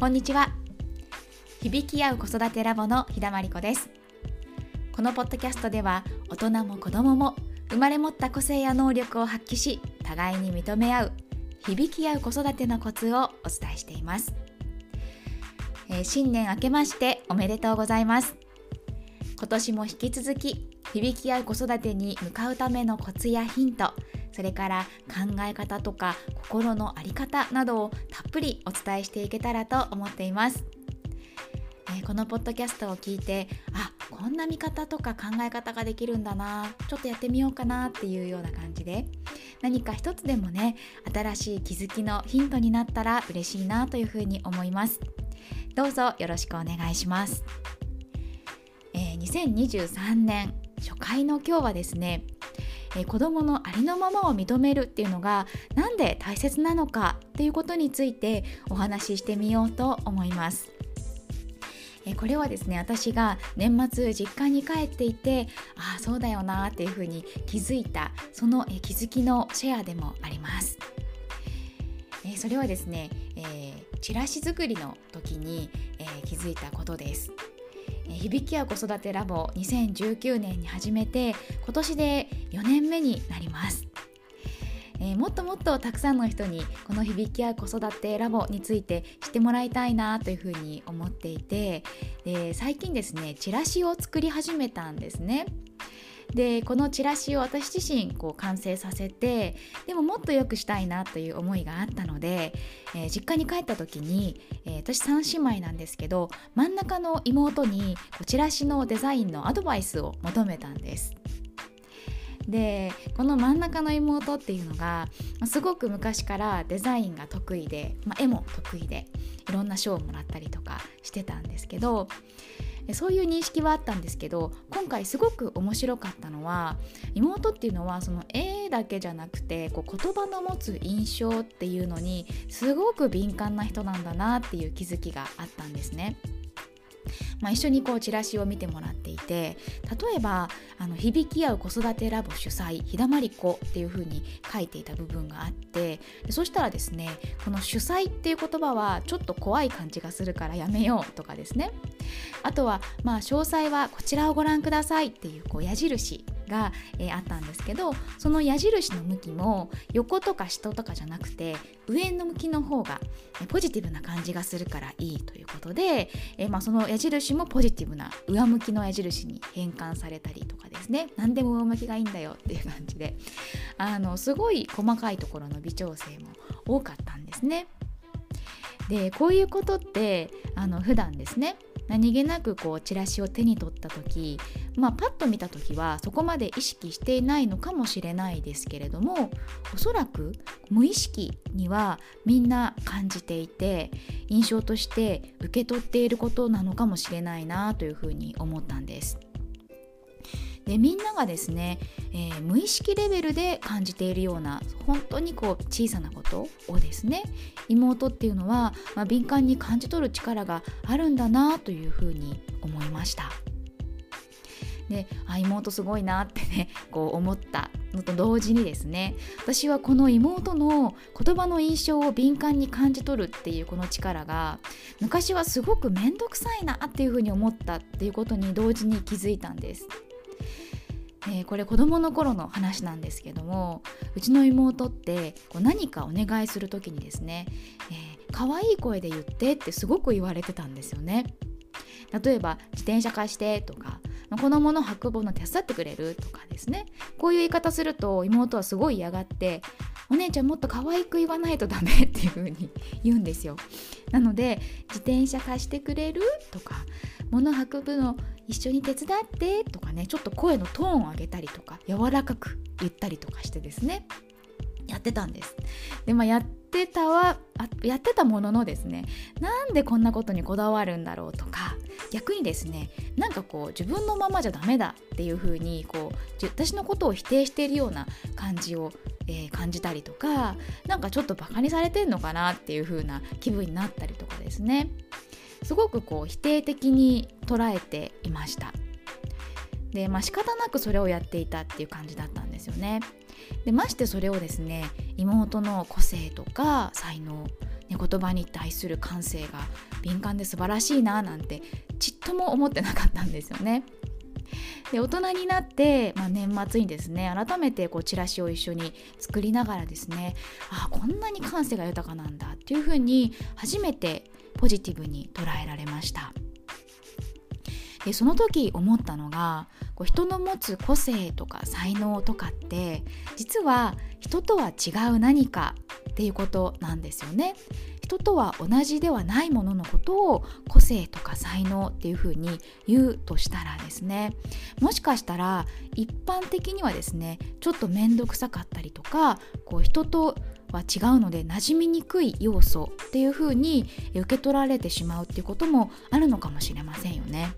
こんにちは。響き合う子育てラボの日田真理子です。このポッドキャストでは大人も子供も生まれ持った個性や能力を発揮し互いに認め合う響き合う子育てのコツをお伝えしています、えー、新年明けましておめでとうございます。今年も引き続き響き合う子育てに向かうためのコツやヒントそれから考え方とか心の在り方などをたっぷりお伝えしていけたらと思っています、えー、このポッドキャストを聞いてあこんな見方とか考え方ができるんだなちょっとやってみようかなっていうような感じで何か一つでもね新しい気づきのヒントになったら嬉しいなというふうに思います。どうぞよろしくお願いします、えー、2023年初回の今日はですねえー、子どものありのままを認めるっていうのが何で大切なのかっていうことについてお話ししてみようと思います。えこれはですね私が年末実家に帰っていてああそうだよなっていうふうに気づいたそのえ気づきのシェアでもあります。えそれはですね、えー、チラシ作りの時に、えー、気づいたことです。響きや子育てラボ2019年に始めて今年で4年目になります。えー、もっともっとたくさんの人にこの響きや子育てラボについて知ってもらいたいなというふうに思っていてで最近ですねチラシを作り始めたんですね。でこのチラシを私自身こう完成させてでももっと良くしたいなという思いがあったので、えー、実家に帰った時に、えー、私3姉妹なんですけど真ん中の妹にこうチラシのデザインのアドバイスを求めたんです。でこの真ん中の妹っていうのがすごく昔からデザインが得意で、まあ、絵も得意でいろんな賞をもらったりとかしてたんですけどそういう認識はあったんですけど今回すごく面白かったのは妹っていうのはその絵だけじゃなくてこう言葉の持つ印象っていうのにすごく敏感な人なんだなっていう気づきがあったんですね。まあ、一緒にこうチラシを見てもらっていて例えばあの響き合う子育てラボ主催ひだまり子っていうふうに書いていた部分があってそしたらですねこの主催っていう言葉はちょっと怖い感じがするからやめようとかですね。あとはまあ詳細はこちらをご覧くださいっていうこう矢印が、えー、あったんですけどその矢印の向きも横とか下とかじゃなくて上の向きの方がポジティブな感じがするからいいということで、えー、まあ、その矢印もポジティブな上向きの矢印に変換されたりとかですね何でも上向きがいいんだよっていう感じであのすごい細かいところの微調整も多かったんですね。でこういうことってあの普段ですね何気なくこうチラシを手に取った時まあパッと見た時はそこまで意識していないのかもしれないですけれどもおそらく無意識にはみんな感じていて印象として受け取っていることなのかもしれないなというふうに思ったんです。でみんながですね、えー、無意識レベルで感じているような本当にこう小さなことをですね妹っていうのは、まあ、敏感に感じ取る力があるんだなというふうに思いました。であ妹すごいなってね こう思ったのと同時にですね私はこの妹の言葉の印象を敏感に感じ取るっていうこの力が昔はすごく面倒くさいなっていうふうに思ったっていうことに同時に気づいたんです。えー、これ子供の頃の話なんですけどもうちの妹ってこう何かお願いする時にですね、えー、可愛い声で言ってってすごく言われてたんですよね。例えば自転車貸してとかこのもの運ぶの手伝ってくれるとかですねこういう言い方すると妹はすごい嫌がってお姉ちゃんもっと可愛く言わないとダメっていう風に言うんですよなので自転車貸してくれるとか物運ぶの一緒に手伝ってとかねちょっと声のトーンを上げたりとか柔らかく言ったりとかしてですねやってたんです。でまあやってたはやってたもののですねなんでこんなことにこだわるんだろうとか逆にですねなんかこう自分のままじゃダメだっていう風にこう私のことを否定しているような感じをえー、感じたりとかなんかちょっとバカにされてんのかなっていう風な気分になったりとかですね。すごくこう否定的に捉えていましたでまあ仕方なくそれをやっていたっていう感じだったんですよねでましてそれをですね妹の個性とか才能ね、言葉に対する感性が敏感で素晴らしいななんてちっとも思ってなかったんですよね。で大人になって、まあ、年末にですね改めてこうチラシを一緒に作りながらですねあこんなに感性が豊かなんだっていうふうに初めてポジティブに捉えられました。でその時思ったのがこう人の持つ個性とか才能とかって実は人とは違う何かっていうことなんですよね。人とは同じではないもののことを個性とか才能っていうふうに言うとしたらですねもしかしたら一般的にはですねちょっと面倒くさかったりとかこう人とは違うので馴染みにくい要素っていうふうに受け取られてしまうっていうこともあるのかもしれませんよね。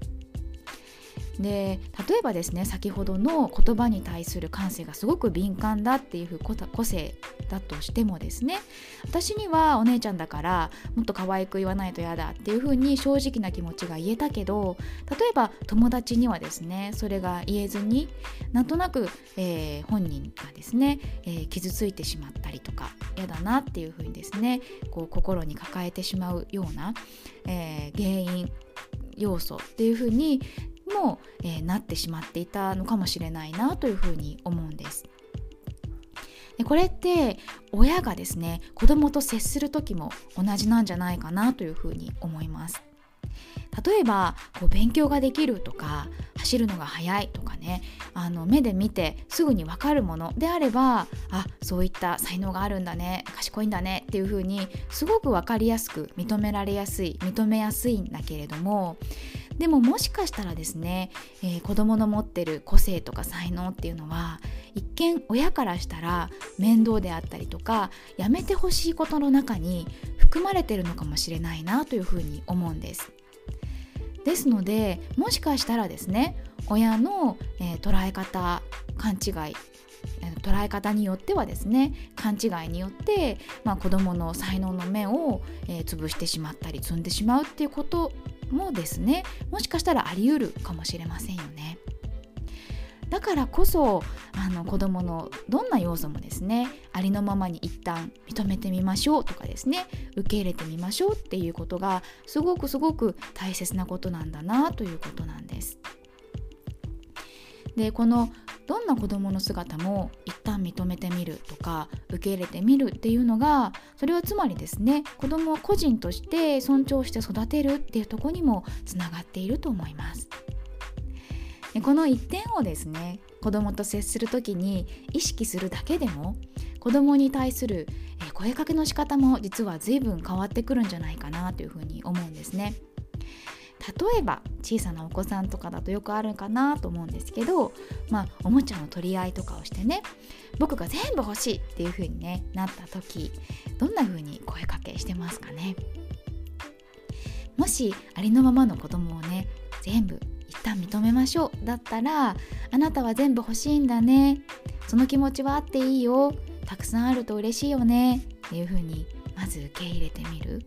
で例えばですね先ほどの言葉に対する感性がすごく敏感だっていう個性だとしてもですね私にはお姉ちゃんだからもっと可愛く言わないと嫌だっていう風に正直な気持ちが言えたけど例えば友達にはですねそれが言えずになんとなく、えー、本人がですね、えー、傷ついてしまったりとか嫌だなっていう風にですねこう心に抱えてしまうような、えー、原因要素っていう風にも、えー、なってしまっていたのかもしれないなというふうに思うんです。でこれって親がですね子供と接する時も同じなんじゃないかなというふうに思います。例えばこう勉強ができるとか走るのが速いとかねあの目で見てすぐに分かるものであればあそういった才能があるんだね賢いんだねっていうふうにすごく分かりやすく認められやすい認めやすいんだけれどもでももしかしたらですね、えー、子どもの持ってる個性とか才能っていうのは一見親からしたら面倒であったりとかやめてほしいことの中に含まれてるのかもしれないなというふうに思うんです。ですのでもしかしたらですね親の、えー、捉え方勘違い捉え方によってはですね勘違いによって、まあ、子どもの才能の面を、えー、潰してしまったり積んでしまうっていうこともですねもしかしたらあり得るかもしれませんよね。だからこそあの子どものどんな要素もですねありのままに一旦認めてみましょうとかですね受け入れてみましょうっていうことがすごくすごく大切なことなんだなということなんです。でこのどんな子どもの姿も一旦認めてみるとか受け入れてみるっていうのがそれはつまりですね子どもを個人として尊重して育てるっていうとこにもつながっていると思います。でこの一点をですね子どもと接する時に意識するだけでも子どもに対する声かけの仕方も実は随分変わってくるんじゃないかなというふうに思うんですね。例えば小さなお子さんとかだとよくあるかなと思うんですけど、まあ、おもちゃの取り合いとかをしてね僕が全部欲しいっていう風に、ね、なった時どんな風に声かけしてますかね？もしありのままの子供をね全部一旦認めましょうだったらあなたは全部欲しいんだねその気持ちはあっていいよたくさんあると嬉しいよねっていう風にまず受け入れてみる。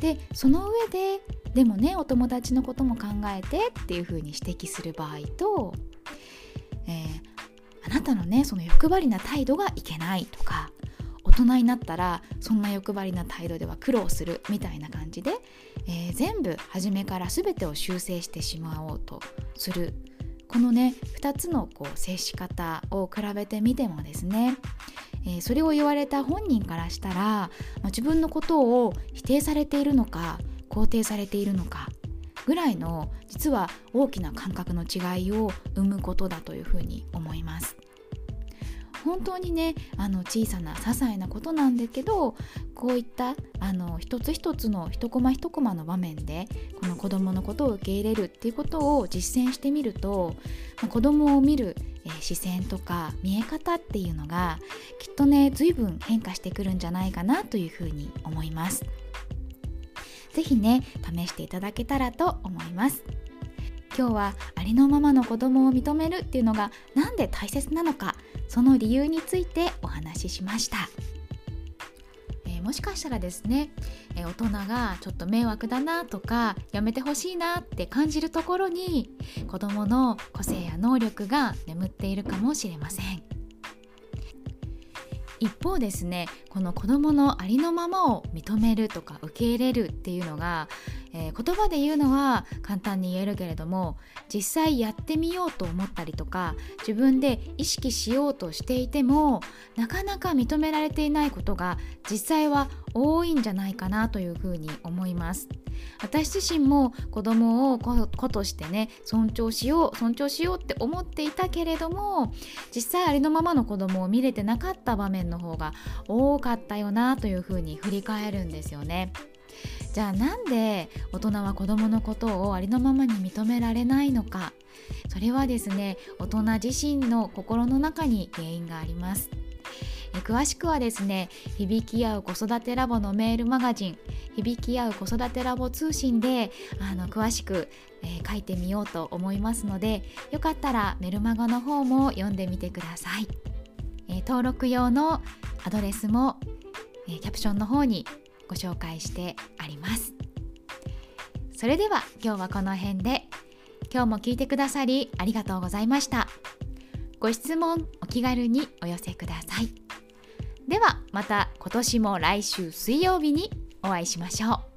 でその上ででもねお友達のことも考えてっていう風に指摘する場合と、えー、あなたのねその欲張りな態度がいけないとか大人になったらそんな欲張りな態度では苦労するみたいな感じで、えー、全部初めから全てを修正してしまおうとする。このね2つのこう接し方を比べてみてもですね、えー、それを言われた本人からしたら、まあ、自分のことを否定されているのか肯定されているのかぐらいの実は大きな感覚の違いを生むことだというふうに思います。本当にねあの小さな些細なことなんだけどこういったあの一つ一つの一コマ一コマの場面でこの子どものことを受け入れるっていうことを実践してみると、ま、子どもを見る、視線とか見え方っていうのがきっとね随分変化してくるんじゃないかなというふうに思います。是非ね試していただけたらと思います。今日はありのままの子供を認めるっていうのが何で大切なのかその理由についてお話ししました、え、もしかしたらですね、え、大人がちょっと迷惑だなとかやめてほしいなって感じるところに子供の個性や能力が眠っているかもしれません。一方ですねこの子どものありのままを認めるとか受け入れるっていうのが、えー、言葉で言うのは簡単に言えるけれども実際やってみようと思ったりとか自分で意識しようとしていてもなかなか認められていないことが実際は多いんじゃないかなというふうに思います。私自身も子供を子としてね尊重しよう尊重しようって思っていたけれども実際ありのままの子供を見れてなかった場面の方が多かったよなというふうに振り返るんですよね。じゃあなんで大人は子供のことをありのままに認められないのかそれはですね大人自身の心の中に原因があります。詳しくはですね響き合う子育てラボのメールマガジン響き合う子育てラボ通信であの詳しく、えー、書いてみようと思いますのでよかったらメルマガの方も読んでみてください、えー、登録用のアドレスも、えー、キャプションの方にご紹介してあります。それでは今日はこの辺で。今日も聞いてくださりありがとうございました。ご質問お気軽にお寄せください。ではまた今年も来週水曜日にお会いしましょう。